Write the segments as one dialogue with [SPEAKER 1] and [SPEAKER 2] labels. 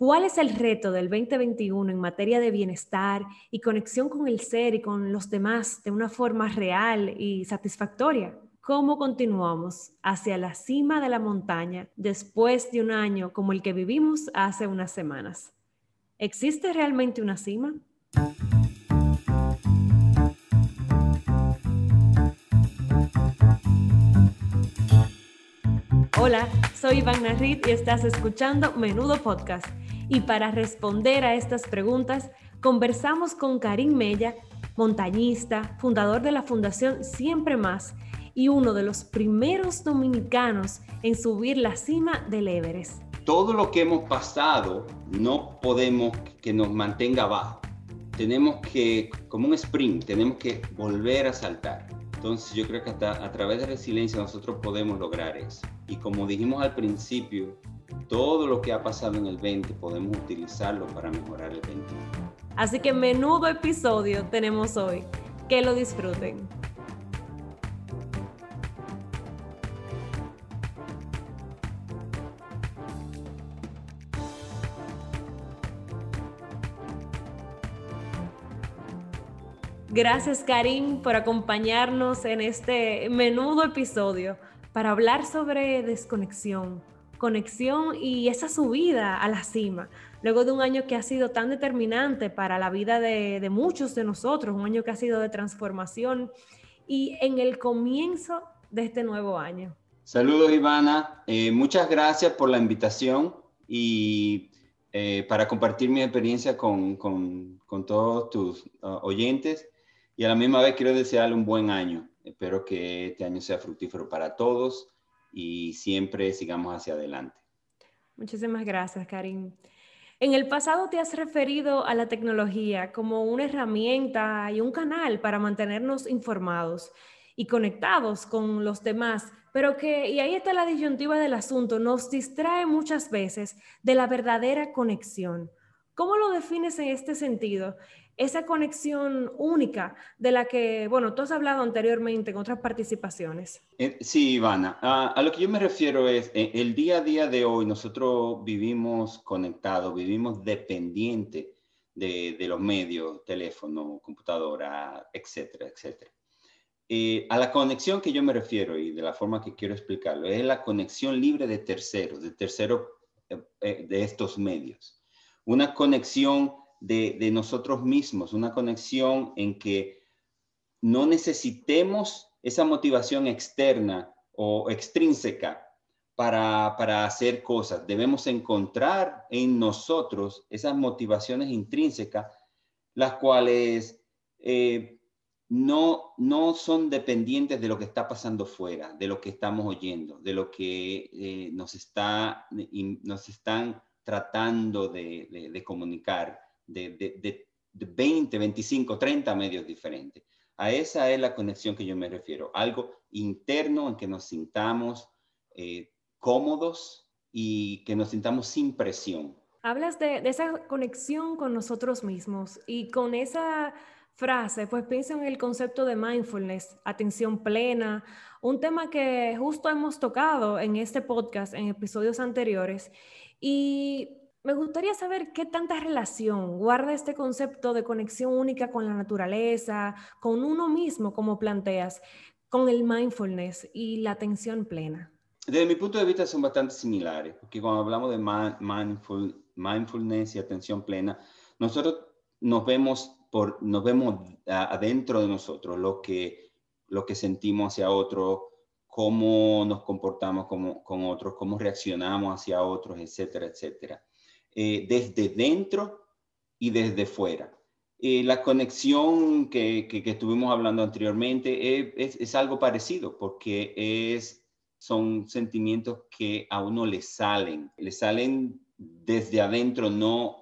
[SPEAKER 1] ¿Cuál es el reto del 2021 en materia de bienestar y conexión con el ser y con los demás de una forma real y satisfactoria? ¿Cómo continuamos hacia la cima de la montaña después de un año como el que vivimos hace unas semanas? ¿Existe realmente una cima? Hola, soy Iván Narrit y estás escuchando Menudo Podcast. Y para responder a estas preguntas, conversamos con Karim Mella, montañista, fundador de la Fundación Siempre Más y uno de los primeros dominicanos en subir la cima del Everest.
[SPEAKER 2] Todo lo que hemos pasado no podemos que nos mantenga abajo. Tenemos que, como un sprint, tenemos que volver a saltar. Entonces yo creo que hasta a través de resiliencia nosotros podemos lograr eso. Y como dijimos al principio, todo lo que ha pasado en el 20 podemos utilizarlo para mejorar el 21.
[SPEAKER 1] Así que menudo episodio tenemos hoy. Que lo disfruten. Gracias Karim por acompañarnos en este menudo episodio para hablar sobre desconexión, conexión y esa subida a la cima, luego de un año que ha sido tan determinante para la vida de, muchos de nosotros, un año que ha sido de transformación y en el comienzo de este nuevo año.
[SPEAKER 2] Saludos Ivana, eh, muchas gracias por la invitación y eh, para compartir mi experiencia con, todos tus uh, oyentes y a la misma vez quiero desearle un buen año. Espero que este año sea fructífero para todos y siempre sigamos hacia adelante.
[SPEAKER 1] Muchísimas gracias, Karim. En el pasado te has referido a la tecnología como una herramienta y un canal para mantenernos informados y conectados con los demás, pero que, y ahí está la disyuntiva del asunto, nos distrae muchas veces de la verdadera conexión. ¿Cómo lo defines en este sentido? esa conexión única de la que, bueno, tú has hablado anteriormente en otras participaciones.
[SPEAKER 2] Eh, sí, Ivana. a lo que yo me refiero es, eh, el día a día de hoy nosotros vivimos conectados, vivimos dependientes de, los medios, teléfono, computadora, etcétera, etcétera. Eh, a la conexión que yo me refiero y de la forma que quiero explicarlo, es la conexión libre de terceros, de terceros de estos medios. Una conexión de, nosotros mismos, una conexión en que no necesitemos esa motivación externa o extrínseca para, para, hacer cosas. Debemos encontrar en nosotros esas motivaciones intrínsecas, las cuales eh, no, no son dependientes de lo que está pasando fuera, de lo que estamos oyendo, de lo que eh, nos, está, nos están tratando de, de comunicar de, 20, 25, 30 medios diferentes. A esa es la conexión que yo me refiero, algo interno en que nos sintamos eh, cómodos y que nos sintamos sin presión.
[SPEAKER 1] Hablas de, de, esa conexión con nosotros mismos y con esa frase, pues pienso en el concepto de mindfulness, atención plena, un tema que justo hemos tocado en este podcast en episodios anteriores. Y me gustaría saber qué tanta relación guarda este concepto de conexión única con la naturaleza, con uno mismo, como planteas, con el mindfulness y la atención plena.
[SPEAKER 2] Desde mi punto de vista son bastante similares, porque cuando hablamos de mindful, mindfulness y atención plena, nosotros nos vemos, por, nos vemos adentro de nosotros, lo que, lo que sentimos hacia otro, cómo nos comportamos como, con otros, cómo reaccionamos hacia otros, etcétera, etcétera. Eh, desde dentro y desde fuera. Eh, la conexión que, que, estuvimos hablando anteriormente es, es, algo parecido porque es, son sentimientos que a uno le salen, le salen desde adentro, no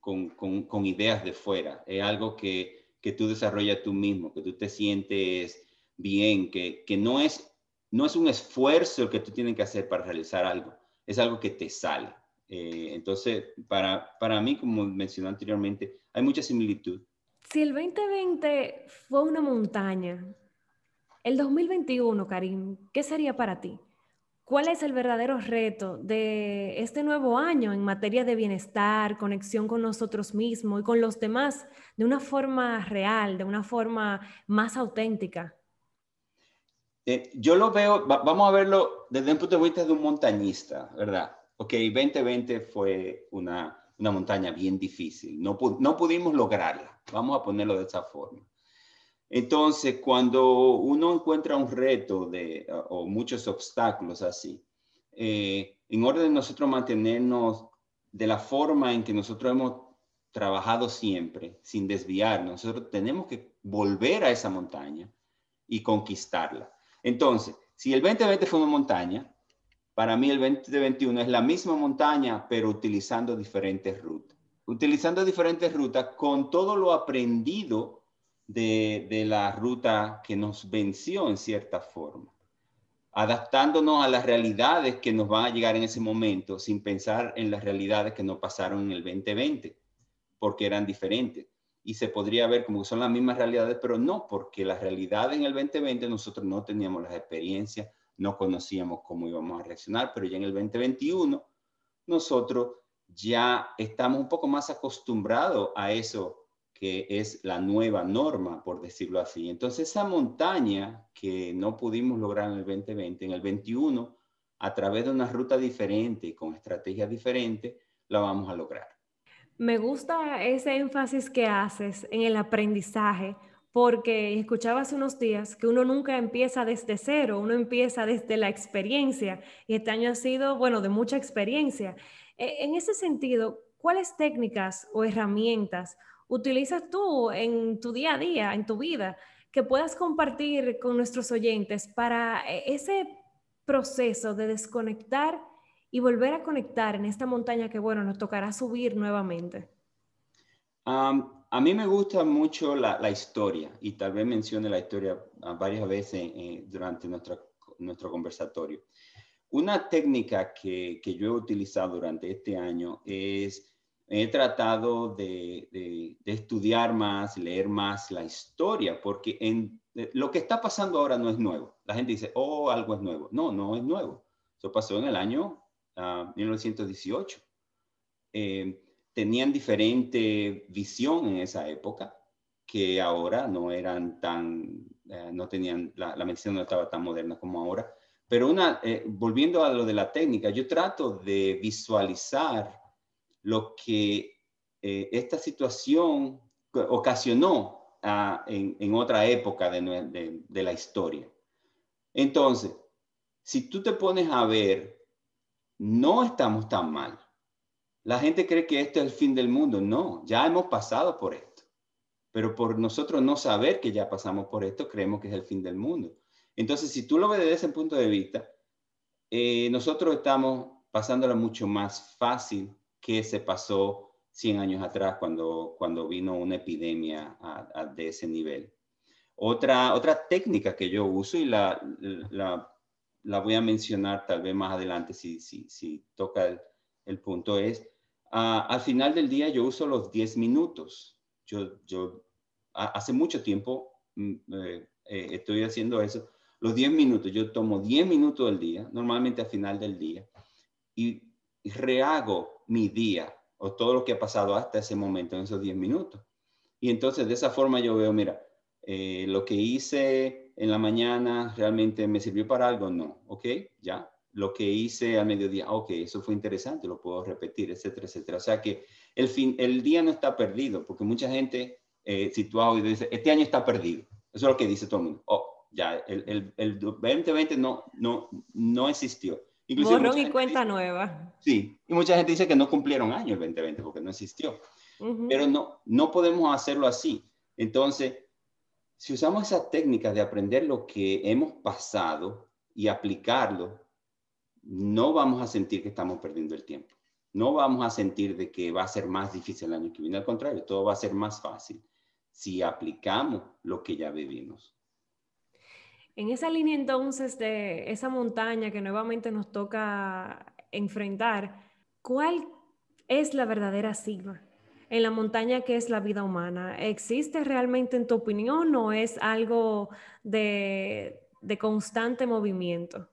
[SPEAKER 2] con, ideas de fuera. Es algo que, que, tú desarrollas tú mismo, que tú te sientes bien, que, que no, es, no es un esfuerzo que tú tienes que hacer para realizar algo, es algo que te sale. Eh, entonces, para, para mí, como mencioné anteriormente, hay mucha similitud.
[SPEAKER 1] Si el 2020 fue una montaña, el 2021, Karim, ¿qué sería para ti? ¿Cuál es el verdadero reto de este nuevo año en materia de bienestar, conexión con nosotros mismos y con los demás de una forma real, de una forma más auténtica?
[SPEAKER 2] Eh, yo lo veo, vamos a verlo desde un punto de vista de un montañista, ¿verdad? Ok, 2020 fue una, una montaña bien difícil, no, no pudimos lograrla, vamos a ponerlo de esa forma. Entonces, cuando uno encuentra un reto de, o muchos obstáculos así, eh, en orden de nosotros mantenernos de la forma en que nosotros hemos trabajado siempre, sin desviarnos, nosotros tenemos que volver a esa montaña y conquistarla. Entonces, si el 2020 fue una montaña, para mí el 2021 es la misma montaña, pero utilizando diferentes rutas. Utilizando diferentes rutas con todo lo aprendido de, la ruta que nos venció en cierta forma, adaptándonos a las realidades que nos van a llegar en ese momento sin pensar en las realidades que nos pasaron en el 2020, porque eran diferentes. Y se podría ver como que son las mismas realidades, pero no, porque las realidades en el 2020 nosotros no teníamos las experiencias, no conocíamos cómo íbamos a reaccionar, pero ya en el 2021 nosotros ya estamos un poco más acostumbrados a eso que es la nueva norma, por decirlo así. Entonces, esa montaña que no pudimos lograr en el 2020, en el 21, a través de una ruta diferente y con estrategias diferentes, la vamos a lograr.
[SPEAKER 1] Me gusta ese énfasis que haces en el aprendizaje, porque escuchaba hace unos días que uno nunca empieza desde cero, uno empieza desde la experiencia, y este año ha sido, bueno, de mucha experiencia. E, en ese sentido, ¿cuáles técnicas o herramientas utilizas tú en tu día a día, en tu vida, que puedas compartir con nuestros oyentes para eh, ese proceso de desconectar y volver a conectar en esta montaña que, bueno, nos tocará subir nuevamente?
[SPEAKER 2] a mí me gusta mucho la, historia y tal vez mencione la historia ah, varias veces eh, durante nuestro conversatorio. Una técnica que, que, yo he utilizado durante este año es he tratado de, estudiar más, leer más la historia, porque en, eh, lo que está pasando ahora no es nuevo. La gente dice, oh, algo es nuevo. No, no es nuevo. Eso pasó en el año 1918. Ah, eh, tenían diferente visión en esa época que ahora no eran tan, eh, no tenían, la, medicina no estaba tan moderna como ahora. Pero una, volviendo a lo de la técnica, yo trato de visualizar lo que eh, esta situación ocasionó ah, en, otra época de, la historia. Entonces, si tú te pones a ver, no estamos tan mal. La gente cree que esto es el fin del mundo. No, ya hemos pasado por esto. Pero por nosotros no saber que ya pasamos por esto, creemos que es el fin del mundo. Entonces, si tú lo ves desde ese punto de vista, eh, nosotros estamos pasándola mucho más fácil que se pasó 100 años atrás cuando, cuando vino una epidemia de ese nivel. Otra, otra técnica que yo uso y la, la, la voy a mencionar tal vez más adelante si, si, si toca el, punto es, al final del día yo uso los 10 minutos. Yo, yo hace mucho tiempo mm, eh, eh, estoy haciendo eso. Los 10 minutos, yo tomo 10 minutos al día, normalmente al final del día, y rehago mi día o todo lo que ha pasado hasta ese momento, en esos 10 minutos. Y entonces de esa forma yo veo, mira, eh, lo que hice en la mañana realmente me sirvió para algo, no, ok, ya. Lo que hice al mediodía, ok, eso fue interesante, lo puedo repetir, etcétera, etcétera. O sea que el, fin, el día no está perdido, porque mucha gente eh, situado y dice, este año está perdido. Eso es lo que dice todo el mundo. Oh, ya, el, el, el 2020 no, no, no existió.
[SPEAKER 1] Borrón y cuenta nueva.
[SPEAKER 2] Sí, y mucha gente dice que no cumplieron año el 2020 porque no existió. Pero no, no podemos hacerlo así. Entonces, si usamos esa técnica de aprender lo que hemos pasado y aplicarlo, no vamos a sentir que estamos perdiendo el tiempo. No vamos a sentir de que va a ser más difícil el año que viene. Al contrario, todo va a ser más fácil si aplicamos lo que ya vivimos.
[SPEAKER 1] En esa línea entonces de esa montaña que nuevamente nos toca enfrentar, ¿cuál es la verdadera cima? En la montaña que es la vida humana, ¿existe realmente en tu opinión o es algo de, constante movimiento?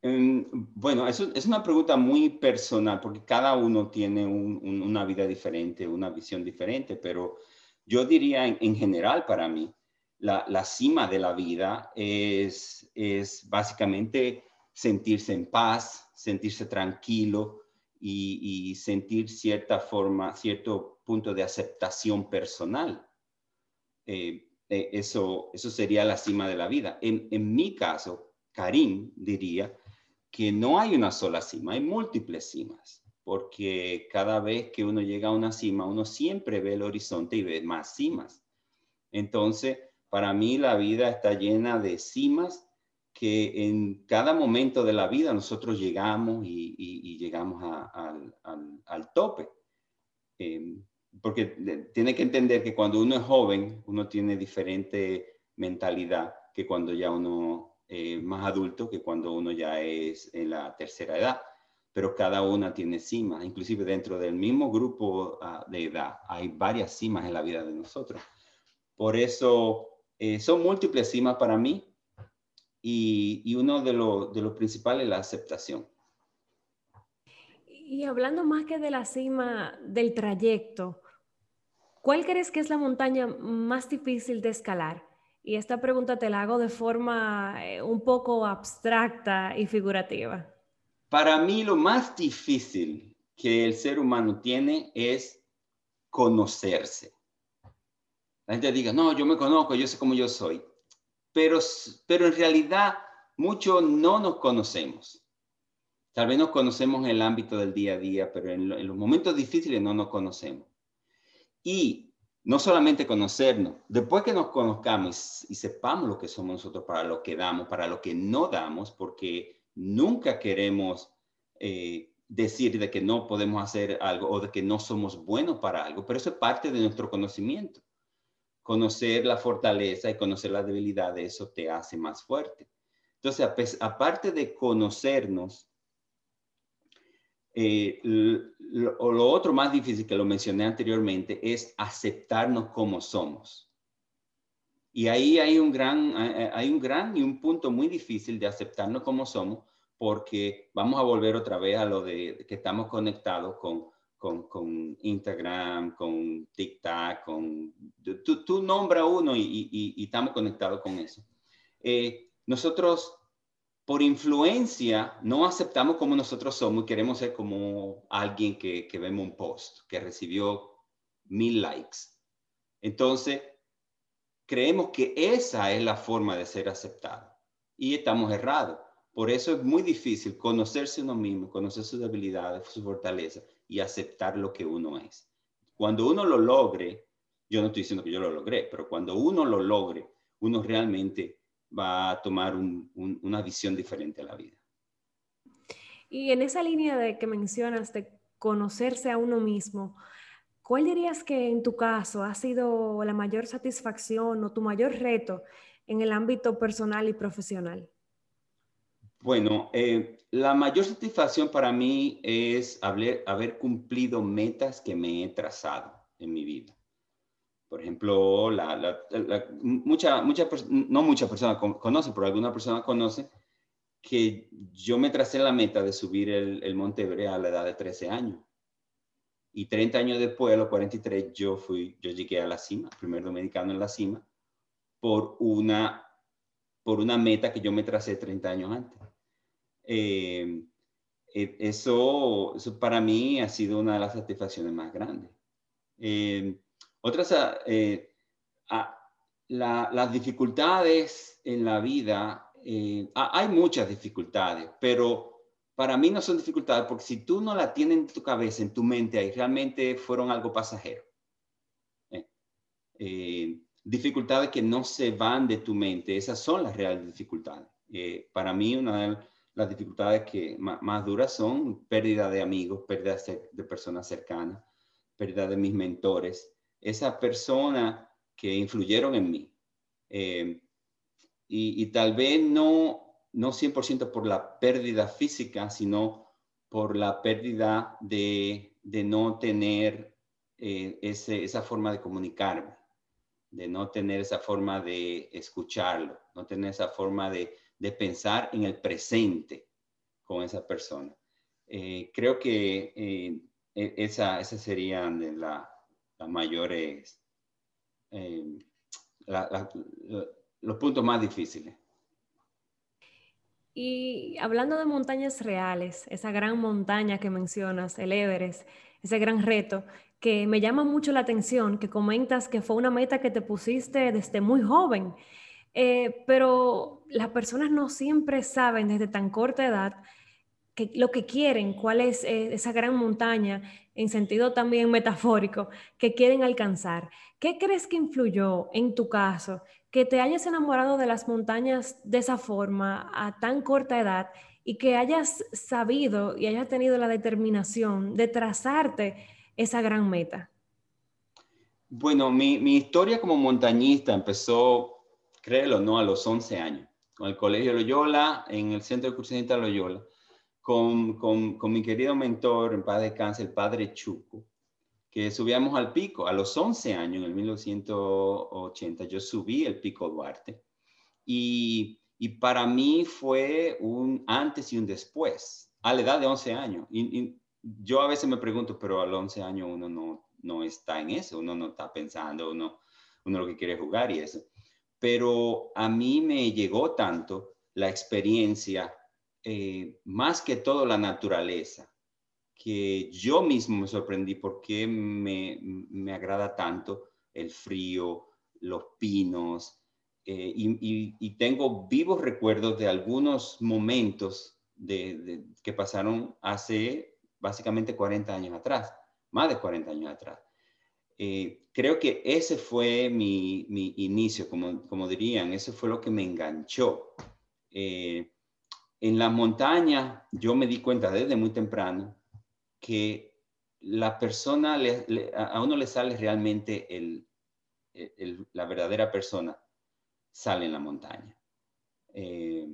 [SPEAKER 2] Bueno, eso es una pregunta muy personal porque cada uno tiene una vida diferente, una visión diferente, pero yo diría en, general para mí, la, cima de la vida es, es básicamente sentirse en paz, sentirse tranquilo y, sentir cierta forma, cierto punto de aceptación personal. Eh, eh, eso, eso sería la cima de la vida. En, en mi caso, Karim diría que no hay una sola cima, hay múltiples cimas, porque cada vez que uno llega a una cima, uno siempre ve el horizonte y ve más cimas. Entonces, para mí la vida está llena de cimas que en cada momento de la vida nosotros llegamos y, llegamos al, tope. Em, porque tiene que entender que cuando uno es joven, uno tiene diferente mentalidad que cuando ya uno eh, más adulto que cuando uno ya es en la tercera edad, pero cada una tiene cimas, inclusive dentro del mismo grupo ah, de edad hay varias cimas en la vida de nosotros. Por eso eh, son múltiples cimas para mí y, y uno de, de los principales es la aceptación.
[SPEAKER 1] Y hablando más que de la cima del trayecto, ¿cuál crees que es la montaña más difícil de escalar? Y esta pregunta te la hago de forma eh, un poco abstracta y figurativa.
[SPEAKER 2] Para mí lo más difícil que el ser humano tiene es conocerse. La gente diga, no, yo me conozco, yo sé cómo yo soy. Pero, pero en realidad muchos no nos conocemos. Tal vez nos conocemos en el ámbito del día a día, pero en, en los momentos difíciles no nos conocemos. Y no solamente conocernos, después que nos conozcamos y, sepamos lo que somos nosotros para lo que damos, para lo que no damos, porque nunca queremos eh, decir de que no podemos hacer algo o de que no somos buenos para algo, pero eso es parte de nuestro conocimiento. Conocer la fortaleza y conocer la debilidad, eso te hace más fuerte. Entonces, aparte de conocernos, eh, lo, lo, otro más difícil que lo mencioné anteriormente es aceptarnos como somos. Y ahí hay un gran, hay un gran y un punto muy difícil de aceptarnos como somos porque vamos a volver otra vez a lo de que estamos conectados con, con, con Instagram, con TikTok, con... Tú, tú nombra uno y, y, estamos conectados con eso. Eh, nosotros por influencia no aceptamos como nosotros somos y queremos ser como alguien que, que vemos un post que recibió mil likes. Entonces, creemos que esa es la forma de ser aceptado y estamos errados. Por eso es muy difícil conocerse uno mismo, conocer sus debilidades, su fortaleza y aceptar lo que uno es. Cuando uno lo logre, yo no estoy diciendo que yo lo logré, pero cuando uno lo logre, uno realmente va a tomar una visión diferente a la vida.
[SPEAKER 1] Y en esa línea de que mencionas de conocerse a uno mismo, ¿cuál dirías que en tu caso ha sido la mayor satisfacción o tu mayor reto en el ámbito personal y profesional?
[SPEAKER 2] Bueno, eh, la mayor satisfacción para mí es haber cumplido metas que me he trazado en mi vida. Por ejemplo, la, mucha, mucha, no muchas personas conocen, pero alguna persona conoce que yo me tracé la meta de subir el, el Monte Everest a la edad de 13 años. Y 30 años después, a los 43, yo, fui, yo llegué a la cima, primer dominicano en la cima, por una, por una meta que yo me tracé 30 años antes. Eh, eh, eso, eso para mí ha sido una de las satisfacciones más grandes. Eh, otras, eh, ah, las dificultades en la vida, eh, hay muchas dificultades, pero para mí no son dificultades porque si tú no la tienes en tu cabeza, en tu mente, ahí realmente fueron algo pasajero. Eh, dificultades que no se van de tu mente, esas son las reales dificultades. para mí, una de las dificultades que más, más, duras son pérdida de amigos, pérdida de personas cercanas, pérdida de mis mentores, esa persona que influyeron en mí. Eh, y, tal vez no, no 100% por la pérdida física, sino por la pérdida de, no tener eh, esa forma de comunicarme, de no tener esa forma de escucharlo, no tener esa forma de, de pensar en el presente, con esa persona. Eh, creo que eh, e, esa, serían las mayores, eh, los puntos más difíciles.
[SPEAKER 1] Y hablando de montañas reales, esa gran montaña que mencionas, el Everest, ese gran reto, que me llama mucho la atención, que comentas que fue una meta que te pusiste desde muy joven, pero las personas no siempre saben desde tan corta edad lo que quieren, cuál es eh, esa gran montaña, en sentido también metafórico, que quieren alcanzar. ¿Qué crees que influyó en tu caso que te hayas enamorado de las montañas de esa forma a tan corta edad y que hayas sabido y hayas tenido la determinación de trazarte esa gran meta?
[SPEAKER 2] Bueno, mi, mi historia como montañista empezó, créelo, no, a los 11 años, con el Colegio Loyola, en el Centro de Cursionista Loyola con, con, mi querido mentor en paz de cáncer, el padre Chuco, que subíamos al pico. A los 11 años, en el 1980, yo subí el pico Duarte. Y, y para mí fue un antes y un después, a la edad de 11 años. Y, yo a veces me pregunto, pero a los 11 años uno no, no está en eso, uno no está pensando, uno, uno lo que quiere jugar y eso. Pero a mí me llegó tanto la experiencia eh, más que todo la naturaleza, que yo mismo me sorprendí porque me, me agrada tanto el frío, los pinos, eh, y, tengo vivos recuerdos de algunos momentos que pasaron hace básicamente 40 años atrás, más de 40 años atrás. Eh, creo que ese fue mi, mi, inicio, como, como dirían, eso fue lo que me enganchó. Eh, en la montaña yo me di cuenta desde muy temprano que la persona, a uno le sale realmente el, la verdadera persona, sale en la montaña. Eh,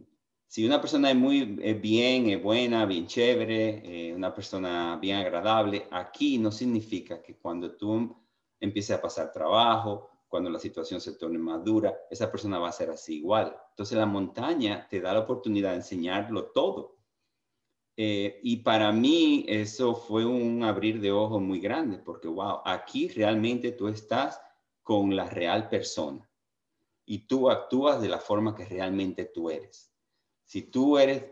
[SPEAKER 2] si una persona es muy bien, es buena, bien chévere, eh, una persona bien agradable, aquí no significa que cuando tú empieces a pasar trabajo, cuando la situación se torne más dura, esa persona va a ser así igual. Entonces la montaña te da la oportunidad de enseñarlo todo. Eh, y para mí eso fue un abrir de ojos muy grande, porque, wow, aquí realmente tú estás con la real persona y tú actúas de la forma que realmente tú eres. Si tú eres,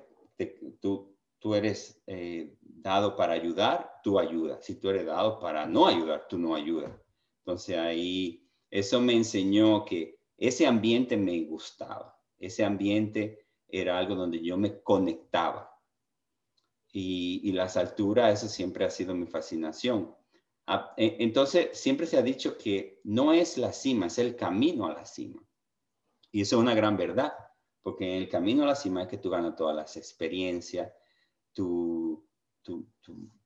[SPEAKER 2] tú, tú eres eh, dado para ayudar, tú ayudas. Si tú eres dado para no ayudar, tú no ayudas. Entonces ahí eso me enseñó que ese ambiente me gustaba, ese ambiente era algo donde yo me conectaba. Y, las alturas, eso siempre ha sido mi fascinación. Ah, e, entonces, siempre se ha dicho que no es la cima, es el camino a la cima. Y eso es una gran verdad, porque en el camino a la cima es que tú ganas todas las experiencias, tú, tú,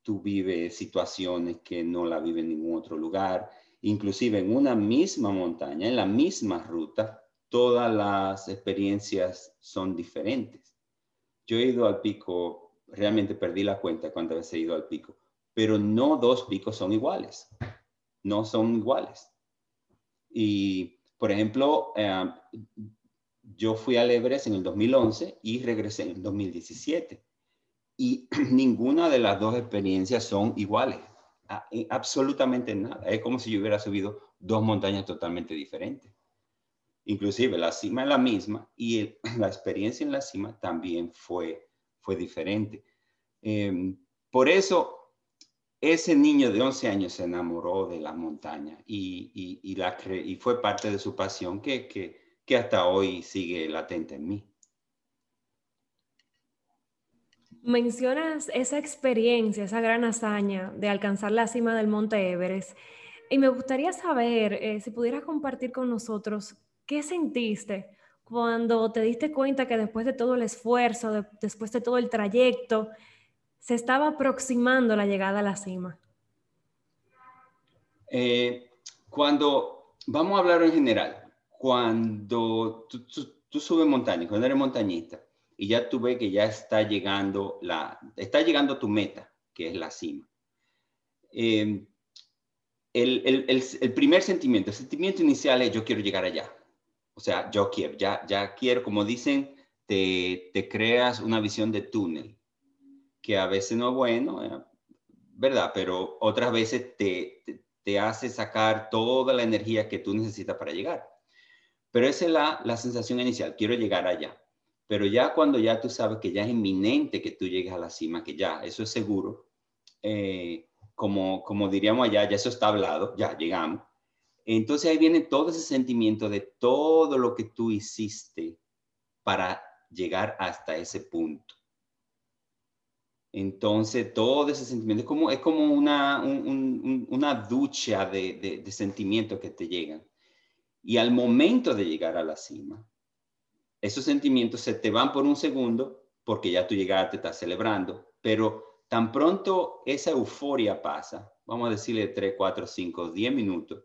[SPEAKER 2] tú vives situaciones que no la vive en ningún otro lugar inclusive en una misma montaña, en la misma ruta, todas las experiencias son diferentes. Yo he ido al pico, realmente perdí la cuenta cuántas veces he ido al pico, pero no dos picos son iguales, no son iguales. Y, por ejemplo, eh, yo fui al Everest en el 2011 y regresé en el 2017. Y ninguna de las dos experiencias son iguales absolutamente nada. Es como si yo hubiera subido dos montañas totalmente diferentes. Inclusive la cima es la misma y la experiencia en la cima también fue, fue diferente. Em, por eso ese niño de 11 años se enamoró de la montaña y, fue parte de su pasión que, que hasta hoy sigue latente en mí.
[SPEAKER 1] Mencionas esa experiencia, esa gran hazaña de alcanzar la cima del Monte Everest. Y me gustaría saber eh, si pudieras compartir con nosotros qué sentiste cuando te diste cuenta que después de todo el esfuerzo, después de todo el trayecto, se estaba aproximando la llegada a la cima.
[SPEAKER 2] Eh, cuando, vamos a hablar en general, cuando tú, tú subes montaña, cuando eres montañista, y ya tú ves que ya está llegando, la, está llegando tu meta, que es la cima. Em, el, el, el, primer sentimiento, el sentimiento inicial es yo quiero llegar allá. O sea, yo quiero, ya, ya quiero, como dicen, te, te creas una visión de túnel. que a veces no es bueno, eh, ¿verdad? Pero otras veces te, te, hace sacar toda la energía que tú necesitas para llegar. Pero esa es la, la sensación inicial, quiero llegar allá. Pero ya cuando ya tú sabes que ya es inminente que tú llegues a la cima, que ya, eso es seguro, eh, como, como diríamos allá, ya eso está hablado, ya llegamos. Entonces ahí viene todo ese sentimiento de todo lo que tú hiciste para llegar hasta ese punto. Entonces, todo ese sentimiento es como, es como una, una ducha de, de, sentimientos que te llegan. Y al momento de llegar a la cima, esos sentimientos se te van por un segundo porque ya tú llegaste, estás celebrando, pero tan pronto esa euforia pasa, vamos a decirle 3, 4, 5, 10 minutos,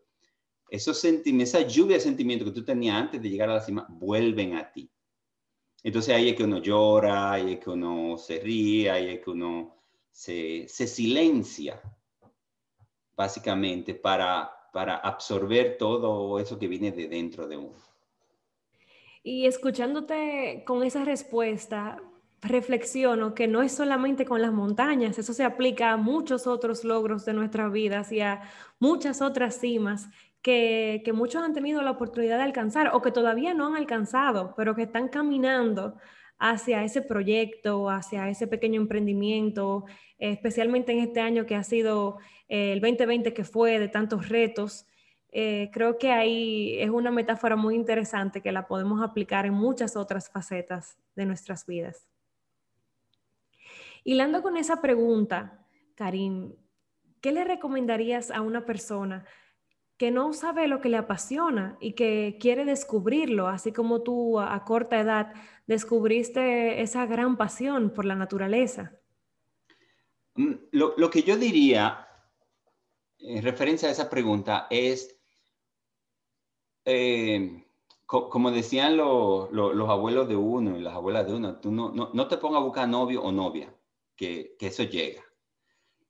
[SPEAKER 2] esos sentimientos, esa lluvia de sentimientos que tú tenías antes de llegar a la cima, vuelven a ti. Entonces ahí es que uno llora, ahí es que uno se ríe, ahí es que uno se, silencia, básicamente, para, para absorber todo eso que viene de dentro de uno.
[SPEAKER 1] Y escuchándote con esa respuesta, reflexiono que no es solamente con las montañas, eso se aplica a muchos otros logros de nuestras vidas y a muchas otras cimas que, muchos han tenido la oportunidad de alcanzar o que todavía no han alcanzado, pero que están caminando hacia ese proyecto, hacia ese pequeño emprendimiento, especialmente en este año que ha sido eh, el 2020 que fue de tantos retos. Eh, creo que ahí es una metáfora muy interesante que la podemos aplicar en muchas otras facetas de nuestras vidas. Hilando con esa pregunta, Karim, ¿qué le recomendarías a una persona que no sabe lo que le apasiona y que quiere descubrirlo, así como tú a, corta edad descubriste esa gran pasión por la naturaleza?
[SPEAKER 2] Mm, lo, que yo diría en referencia a esa pregunta es, eh, como decían los abuelos de uno y las abuelas de uno, tú no, no, te pongas a buscar novio o novia, que, eso llega.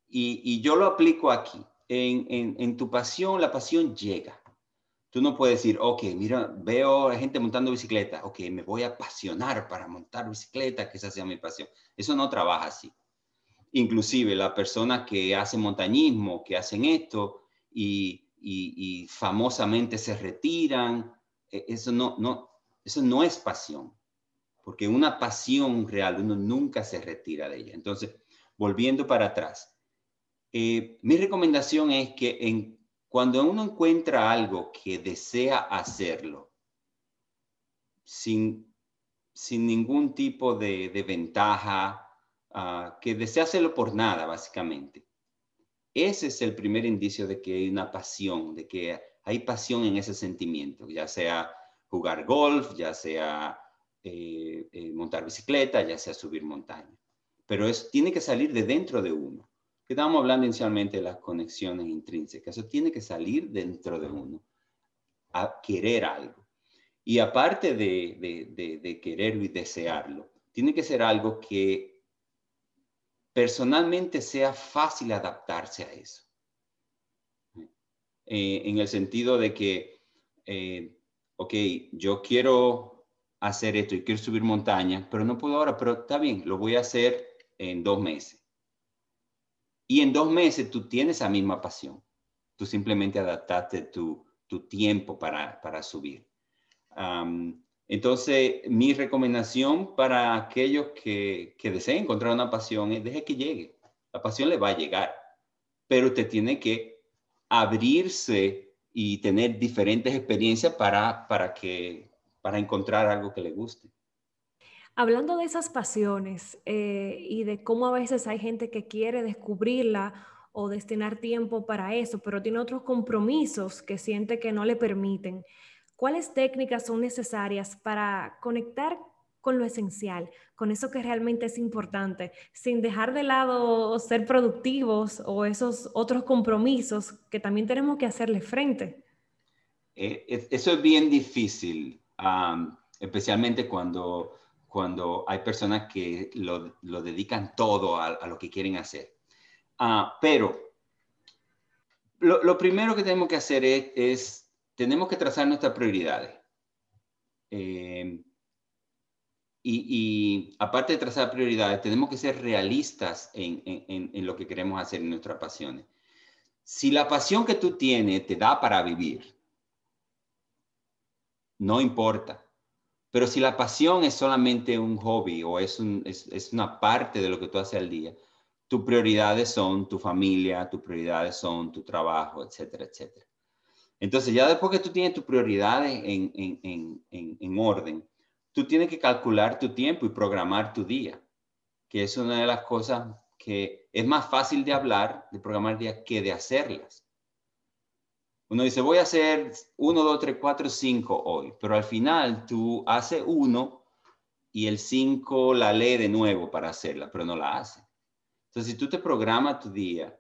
[SPEAKER 2] y, yo lo aplico aquí en, tu pasión, la pasión llega. Tú no puedes decir, ok, mira, veo gente montando bicicleta, ok, me voy a apasionar para montar bicicleta, que esa sea mi pasión. Eso no trabaja así. Inclusive las personas que hacen montañismo, que hacen esto y, y, famosamente se retiran, e, eso no, no, eso no es pasión, porque una pasión real uno nunca se retira de ella. Entonces, volviendo para atrás, eh, mi recomendación es que en, cuando uno encuentra algo que desea hacerlo, sin, sin ningún tipo de, ventaja, ah, que desea hacerlo por nada, básicamente. Ese es el primer indicio de que hay una pasión, de que hay pasión en ese sentimiento, ya sea jugar golf, ya sea eh, eh, montar bicicleta, ya sea subir montaña. Pero es, tiene que salir de dentro de uno estábamos hablando inicialmente de las conexiones intrínsecas. Eso tiene que salir dentro de uno, a querer algo. Y aparte de, de, quererlo y desearlo, tiene que ser algo que personalmente sea fácil adaptarse a eso. Eh, en el sentido de que, eh, ok, yo quiero hacer esto y quiero subir montaña, pero no puedo ahora, pero está bien, lo voy a hacer en dos meses y en dos meses tú tienes esa misma pasión. Tú simplemente adaptaste tu, tu tiempo para, para subir. Entonces, mi recomendación para aquellos que, que, deseen encontrar una pasión es deje que llegue. La pasión le va a llegar, pero usted tiene que abrirse y tener diferentes experiencias para, para, que, para encontrar algo que le guste.
[SPEAKER 1] Hablando de esas pasiones eh, y de cómo a veces hay gente que quiere descubrirla o destinar tiempo para eso, pero tiene otros compromisos que siente que no le permiten, ¿cuáles técnicas son necesarias para conectar con lo esencial, con eso que realmente es importante, sin dejar de lado ser productivos o esos otros compromisos que también tenemos que hacerle frente?
[SPEAKER 2] Eh, eso es bien difícil, especialmente cuando cuando hay personas que lo, dedican todo a, lo que quieren hacer. Ah, pero lo, primero que tenemos que hacer es, tenemos que trazar nuestras prioridades. Eh, y, aparte de trazar prioridades, tenemos que ser realistas en, en, lo que queremos hacer en nuestras pasiones. Si la pasión que tú tienes te da para vivir, no importa. Pero si la pasión es solamente un hobby o es, un, es, es una parte de lo que tú haces al día, tus prioridades son tu familia, tus prioridades son tu trabajo, etcétera, etcétera. Entonces, ya después que tú tienes tus prioridades en, en, en, en, orden, tú tienes que calcular tu tiempo y programar tu día, que es una de las cosas que es más fácil de hablar, de programar día, que de hacerlas. Uno dice, voy a hacer uno, dos, tres, cuatro, cinco hoy, pero al final tú haces uno y el cinco la lee de nuevo para hacerla, pero no la hace. Entonces, si tú te programas tu día,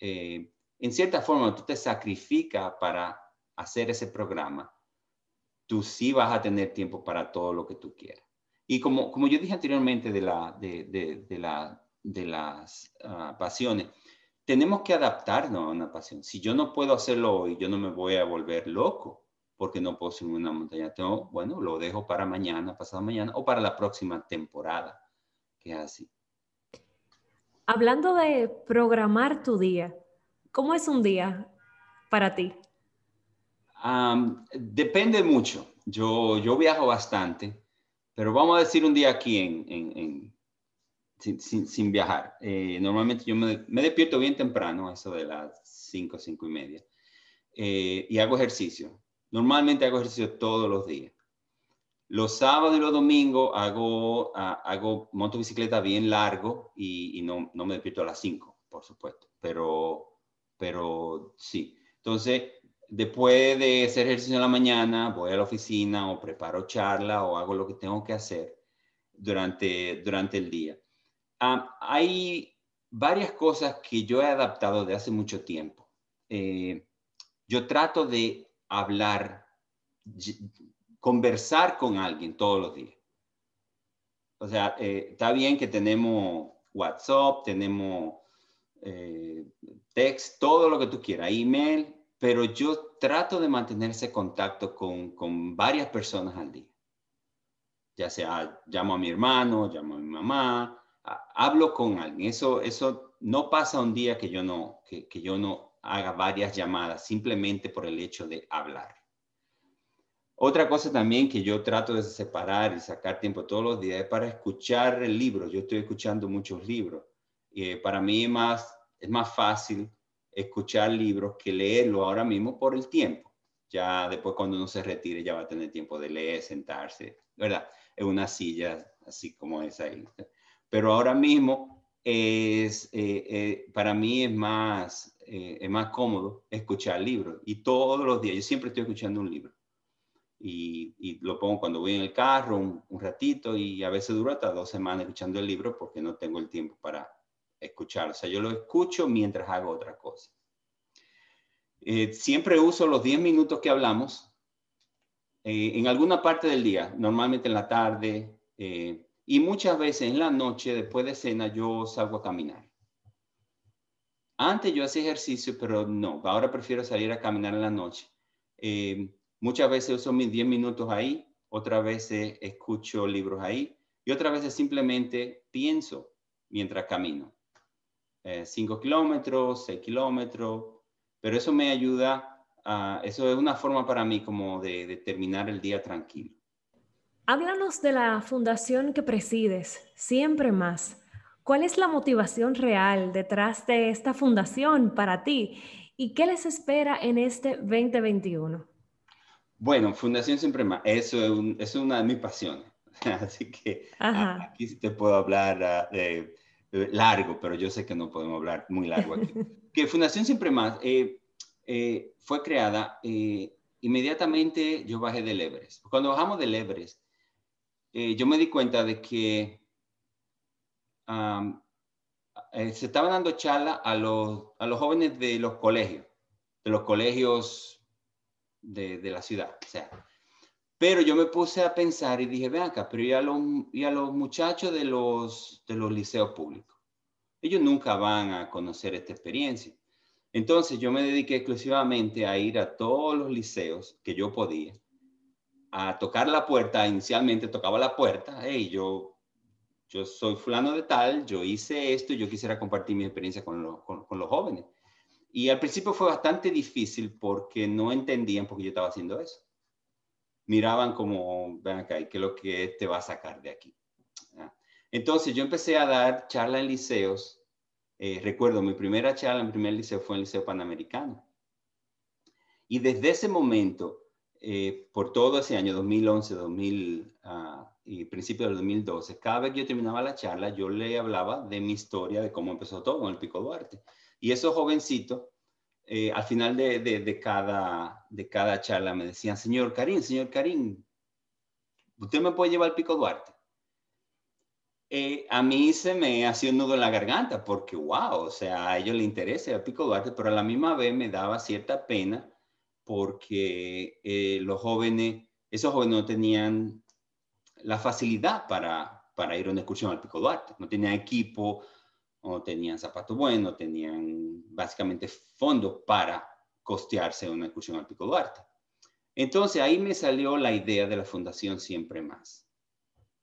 [SPEAKER 2] eh, en cierta forma tú te sacrificas para hacer ese programa, tú sí vas a tener tiempo para todo lo que tú quieras. Y como, como yo dije anteriormente de, la, de, de, la, de las ah, pasiones, tenemos que adaptarnos a una pasión. Si yo no puedo hacerlo hoy, yo no me voy a volver loco porque no puedo subir una montaña. Tengo, bueno, lo dejo para mañana, pasado mañana o para la próxima temporada, que es así.
[SPEAKER 1] Hablando de programar tu día, ¿cómo es un día para ti?
[SPEAKER 2] depende mucho. Yo, yo viajo bastante, pero vamos a decir un día aquí en sin, viajar. Eh, normalmente yo me, despierto bien temprano, eso de las 5, 5 y media, eh, y hago ejercicio. Normalmente hago ejercicio todos los días. Los sábados y los domingos hago, hago monto bicicleta bien largo y, no, no, me despierto a las 5, por supuesto, pero, pero sí. Entonces, después de hacer ejercicio en la mañana, voy a la oficina o preparo charla o hago lo que tengo que hacer durante, durante el día hay varias cosas que yo he adaptado de hace mucho tiempo. Eh, yo trato de hablar, conversar con alguien todos los días. O sea, eh, está bien que tenemos WhatsApp, tenemos eh, text, todo lo que tú quieras, email, pero yo trato de mantener ese contacto con, con varias personas al día. Ya sea llamo a mi hermano, llamo a mi mamá, hablo con alguien. Eso, eso no pasa un día que yo no, que, que yo no haga varias llamadas simplemente por el hecho de hablar. Otra cosa también que yo trato de separar y sacar tiempo todos los días es para escuchar el libro. Yo estoy escuchando muchos libros. Y para mí es más, es más fácil escuchar libros que leerlo ahora mismo por el tiempo. Ya después cuando uno se retire ya va a tener tiempo de leer, sentarse, ¿verdad? En una silla así como esa ahí pero ahora mismo es, eh, eh, para mí es más, eh, es más cómodo escuchar libros y todos los días, yo siempre estoy escuchando un libro y, lo pongo cuando voy en el carro un, un, ratito y a veces dura hasta dos semanas escuchando el libro porque no tengo el tiempo para escuchar, o sea, yo lo escucho mientras hago otra cosa. siempre uso los 10 minutos que hablamos en alguna parte del día, normalmente en la tarde, y muchas veces en la noche, después de cena, yo salgo a caminar. Antes yo hacía ejercicio, pero no, ahora prefiero salir a caminar en la noche. Eh, muchas veces uso mis 10 minutos ahí, otras veces escucho libros ahí y otras veces simplemente pienso mientras camino. 5 eh, kilómetros, 6 kilómetros, pero eso me ayuda, a, eso es una forma para mí como de, de terminar el día tranquilo.
[SPEAKER 1] Háblanos de la fundación que presides, Siempre Más. ¿Cuál es la motivación real detrás de esta fundación para ti y qué les espera en este 2021?
[SPEAKER 2] Bueno, Fundación Siempre Más, eso es, una de mis pasiones. Así que aquí sí te puedo hablar ah, largo, pero yo sé que no podemos hablar muy largo aquí. que Fundación Siempre Más eh, eh, fue creada, eh, inmediatamente yo bajé del Everest. Cuando bajamos del Everest, eh, yo me di cuenta de que eh, se estaban dando charlas a los, a los jóvenes de los colegios, de los colegios de, de la ciudad. O sea, pero yo me puse a pensar y dije, ven acá, pero ¿y a los, y a los muchachos de los, de los liceos públicos? Ellos nunca van a conocer esta experiencia. Entonces yo me dediqué exclusivamente a ir a todos los liceos que yo podía a tocar la puerta, inicialmente tocaba la puerta, hey, yo, yo soy fulano de tal, yo hice esto, yo quisiera compartir mi experiencia con, con, los jóvenes. Y al principio fue bastante difícil porque no entendían por qué yo estaba haciendo eso. Miraban como, ven acá, ¿qué es lo que te va a sacar de aquí? Entonces yo empecé a dar charlas en liceos. Eh, recuerdo, mi primera charla en primer liceo fue en el Liceo Panamericano. Y desde ese momento, eh, por todo ese año, 2011, 2000 uh, y principio del 2012, cada vez que yo terminaba la charla, yo le hablaba de mi historia, de cómo empezó todo con el Pico Duarte. Y esos jovencitos, eh, al final de, de, cada, de cada charla, me decían, señor Karim, señor Karim, ¿usted me puede llevar al Pico Duarte? Eh, a mí se me hacía un nudo en la garganta porque, wow, o sea, a ellos les interesa el Pico Duarte, pero a la misma vez me daba cierta pena porque eh, los jóvenes, esos jóvenes no tenían la facilidad para, para ir a una excursión al Pico Duarte, no tenían equipo, no tenían zapatos buenos, tenían básicamente fondos para costearse una excursión al Pico Duarte. Entonces ahí me salió la idea de la Fundación Siempre Más.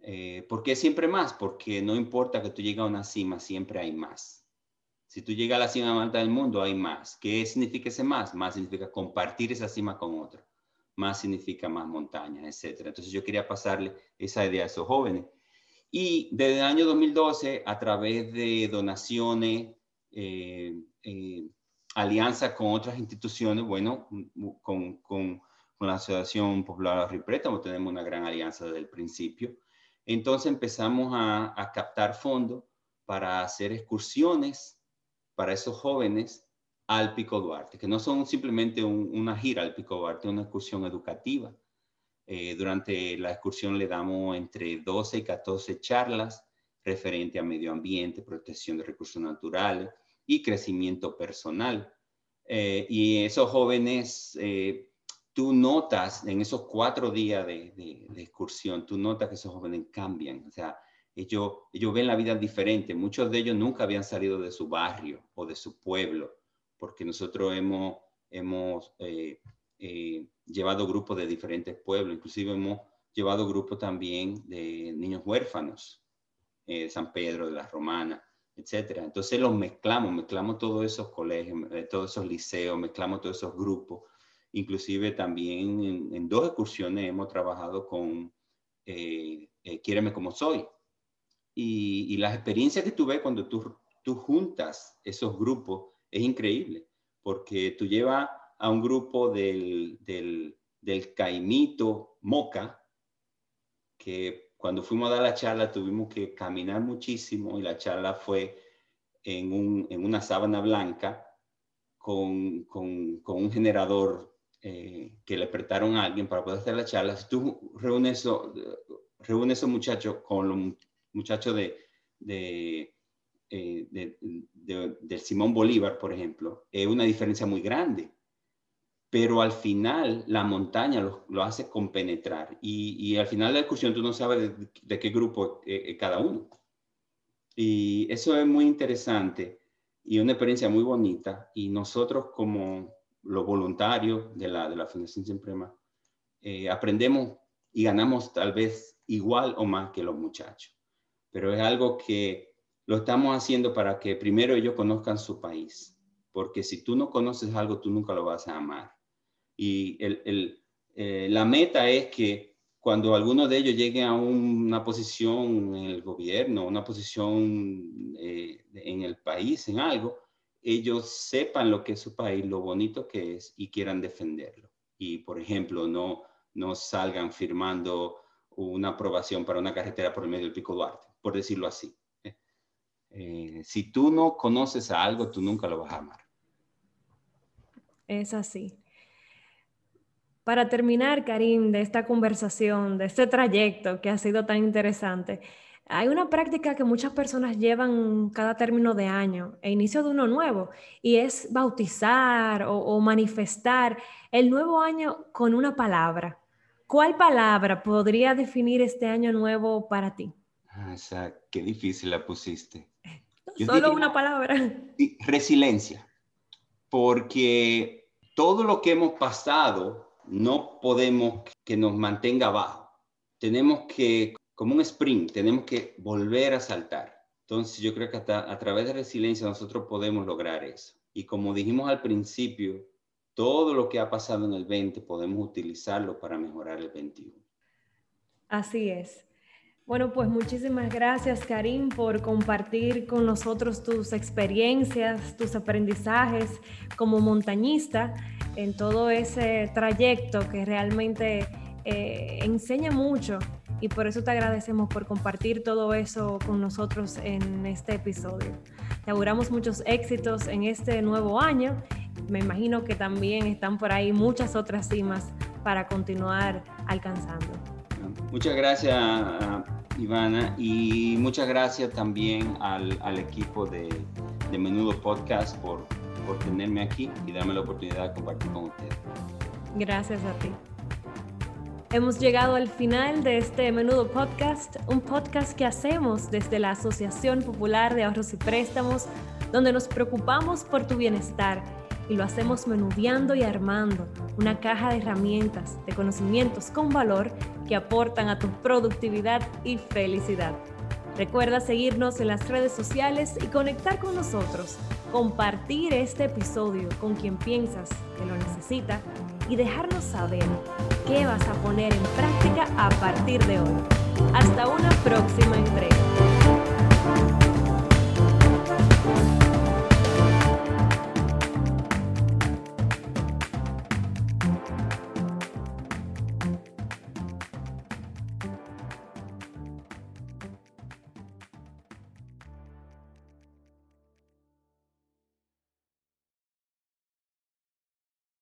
[SPEAKER 2] Eh, ¿Por qué siempre más? Porque no importa que tú llegues a una cima, siempre hay más. Si tú llegas a la cima más alta del mundo, hay más. ¿Qué significa ese más? Más significa compartir esa cima con otro. Más significa más montañas, etc. Entonces yo quería pasarle esa idea a esos jóvenes. Y desde el año 2012, a través de donaciones, eh, eh, alianza con otras instituciones, bueno, con, con, con la Asociación Popular de Préstamo tenemos una gran alianza desde el principio. Entonces empezamos a, a captar fondos para hacer excursiones para esos jóvenes al Pico Duarte, que no son simplemente una gira al Pico Duarte, una excursión educativa. Eh, durante la excursión le damos entre 12 y 14 charlas referente a medio ambiente, protección de recursos naturales y crecimiento personal. Eh, y esos jóvenes, eh, tú notas en esos cuatro días de, de, excursión, tú notas que esos jóvenes cambian. O sea, ellos, ellos ven la vida diferente. Muchos de ellos nunca habían salido de su barrio o de su pueblo, porque nosotros hemos, hemos eh, eh, llevado grupos de diferentes pueblos, inclusive hemos llevado grupos también de niños huérfanos, eh, San Pedro, de la Romana, etcétera. Entonces los mezclamos, mezclamos todos esos colegios, todos esos liceos, mezclamos todos esos grupos. Inclusive también en, dos excursiones hemos trabajado con eh, como soy, y, las experiencias que tú ves cuando tú, tú juntas esos grupos es increíble, porque tú llevas a un grupo del, del, del Caimito Moca, que cuando fuimos a dar la charla tuvimos que caminar muchísimo y la charla fue en, un, en una sábana blanca con, con, con un generador eh, que le prestaron a alguien para poder hacer la charla. Si tú reúnes, reúnes a esos muchachos con los muchacho de, de, eh, del Simón Bolívar, por ejemplo, es una diferencia muy grande. Pero al final la montaña lo, lo hace compenetrar y, y, al final de la excursión tú no sabes de, qué grupo es cada uno. Y eso es muy interesante y una experiencia muy bonita. Y nosotros como los voluntarios de la, de la Fundación Siempre eh, aprendemos y ganamos tal vez igual o más que los muchachos pero es algo que lo estamos haciendo para que primero ellos conozcan su país, porque si tú no conoces algo, tú nunca lo vas a amar. Y eh, la meta es que cuando alguno de ellos llegue a una posición en el gobierno, una posición eh, en el país, en algo, ellos sepan lo que es su país, lo bonito que es y quieran defenderlo. Y, por ejemplo, no, no salgan firmando una aprobación para una carretera por el medio del Pico Duarte por decirlo así. ¿eh? Eh, si tú no conoces a algo, tú nunca lo vas a amar.
[SPEAKER 1] Es así. Para terminar, Karim, de esta conversación, de este trayecto que ha sido tan interesante, hay una práctica que muchas personas llevan cada término de año e inicio de uno nuevo, y es bautizar o, o manifestar el nuevo año con una palabra. ¿Cuál palabra podría definir este año nuevo para ti?
[SPEAKER 2] Ah, esa, qué difícil la pusiste.
[SPEAKER 1] Solo una palabra.
[SPEAKER 2] Resiliencia. Porque todo lo que hemos pasado no podemos que nos mantenga abajo. Tenemos que, como un sprint, tenemos que volver a saltar. Entonces yo creo que hasta a través de resiliencia nosotros podemos lograr eso. Y como dijimos al principio, todo lo que ha pasado en el 20 podemos utilizarlo para mejorar el 21.
[SPEAKER 1] Así es. Bueno, pues muchísimas gracias, Karim, por compartir con nosotros tus experiencias, tus aprendizajes como montañista en todo ese trayecto que realmente eh, enseña mucho y por eso te agradecemos por compartir todo eso con nosotros en este episodio. Te auguramos muchos éxitos en este nuevo año. Me imagino que también están por ahí muchas otras cimas para continuar alcanzando.
[SPEAKER 2] Muchas gracias, Ivana, y muchas gracias también al, equipo de, de, Menudo Podcast por, por tenerme aquí y darme la oportunidad de compartir con ustedes.
[SPEAKER 1] Gracias a ti. Hemos llegado al final de este Menudo Podcast, un podcast que hacemos desde la Asociación Popular de Ahorros y Préstamos, donde nos preocupamos por tu bienestar y lo hacemos menudeando y armando una caja de herramientas, de conocimientos con valor que aportan a tu productividad y felicidad. Recuerda seguirnos en las redes sociales y conectar con nosotros, compartir este episodio con quien piensas que lo necesita y dejarnos saber qué vas a poner en práctica a partir de hoy. Hasta una próxima